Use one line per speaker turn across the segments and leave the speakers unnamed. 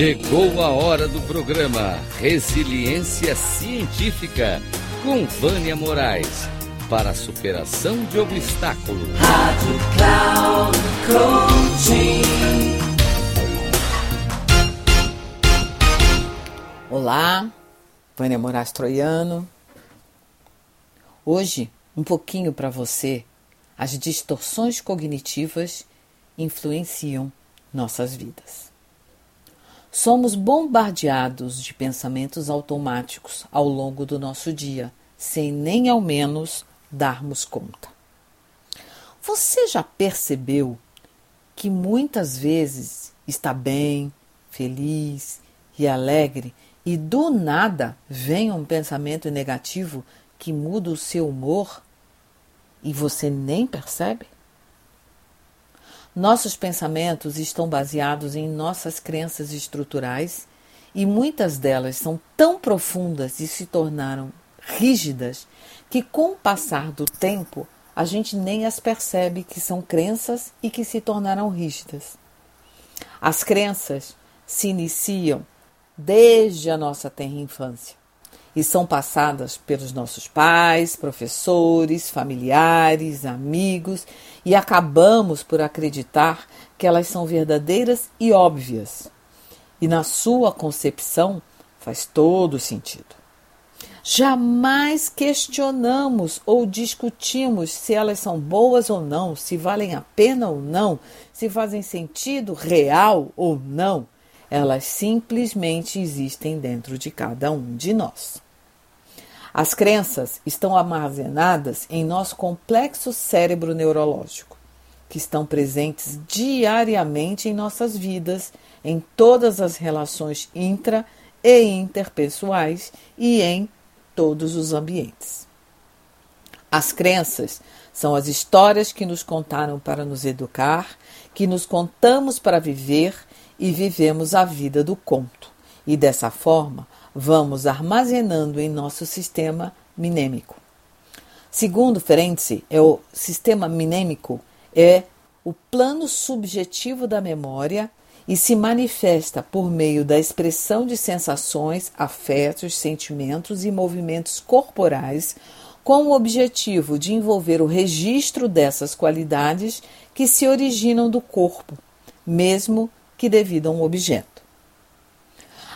Chegou a hora do programa Resiliência Científica com Vânia Moraes para a superação de obstáculos.
Rádio Cloud Coaching.
Olá, Vânia Moraes Troiano. Hoje, um pouquinho para você, as distorções cognitivas influenciam nossas vidas. Somos bombardeados de pensamentos automáticos ao longo do nosso dia, sem nem ao menos darmos conta. Você já percebeu que muitas vezes está bem, feliz e alegre e do nada vem um pensamento negativo que muda o seu humor e você nem percebe? Nossos pensamentos estão baseados em nossas crenças estruturais e muitas delas são tão profundas e se tornaram rígidas que, com o passar do tempo, a gente nem as percebe que são crenças e que se tornaram rígidas. As crenças se iniciam desde a nossa tenra infância e são passadas pelos nossos pais, professores, familiares, amigos e acabamos por acreditar que elas são verdadeiras e óbvias. E na sua concepção faz todo sentido. Jamais questionamos ou discutimos se elas são boas ou não, se valem a pena ou não, se fazem sentido real ou não. Elas simplesmente existem dentro de cada um de nós. As crenças estão armazenadas em nosso complexo cérebro neurológico, que estão presentes diariamente em nossas vidas, em todas as relações intra e interpessoais e em todos os ambientes. As crenças são as histórias que nos contaram para nos educar, que nos contamos para viver e vivemos a vida do conto. E dessa forma, vamos armazenando em nosso sistema minêmico. Segundo Ferenczi, é o sistema minêmico é o plano subjetivo da memória e se manifesta por meio da expressão de sensações, afetos, sentimentos e movimentos corporais, com o objetivo de envolver o registro dessas qualidades que se originam do corpo, mesmo que devido a um objeto.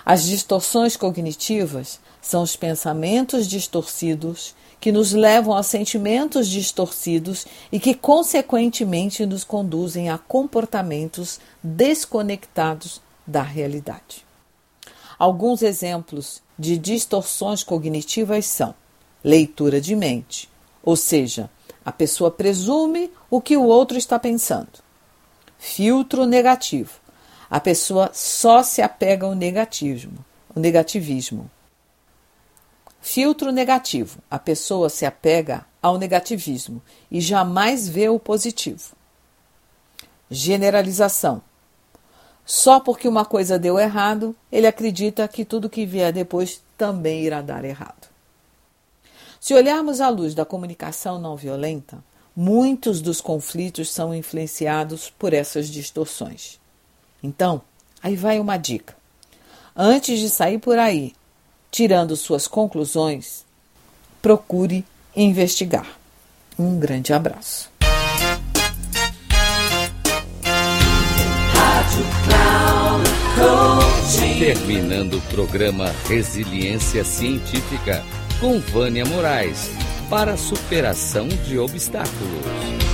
As distorções cognitivas são os pensamentos distorcidos que nos levam a sentimentos distorcidos e que, consequentemente, nos conduzem a comportamentos desconectados da realidade. Alguns exemplos de distorções cognitivas são leitura de mente, ou seja, a pessoa presume o que o outro está pensando. Filtro negativo, a pessoa só se apega ao negativismo, o negativismo. Filtro negativo. A pessoa se apega ao negativismo e jamais vê o positivo. Generalização. Só porque uma coisa deu errado, ele acredita que tudo que vier depois também irá dar errado. Se olharmos à luz da comunicação não violenta, muitos dos conflitos são influenciados por essas distorções. Então, aí vai uma dica. Antes de sair por aí, tirando suas conclusões, procure investigar. Um grande abraço.
Terminando o programa Resiliência Científica com Vânia Moraes para superação de obstáculos.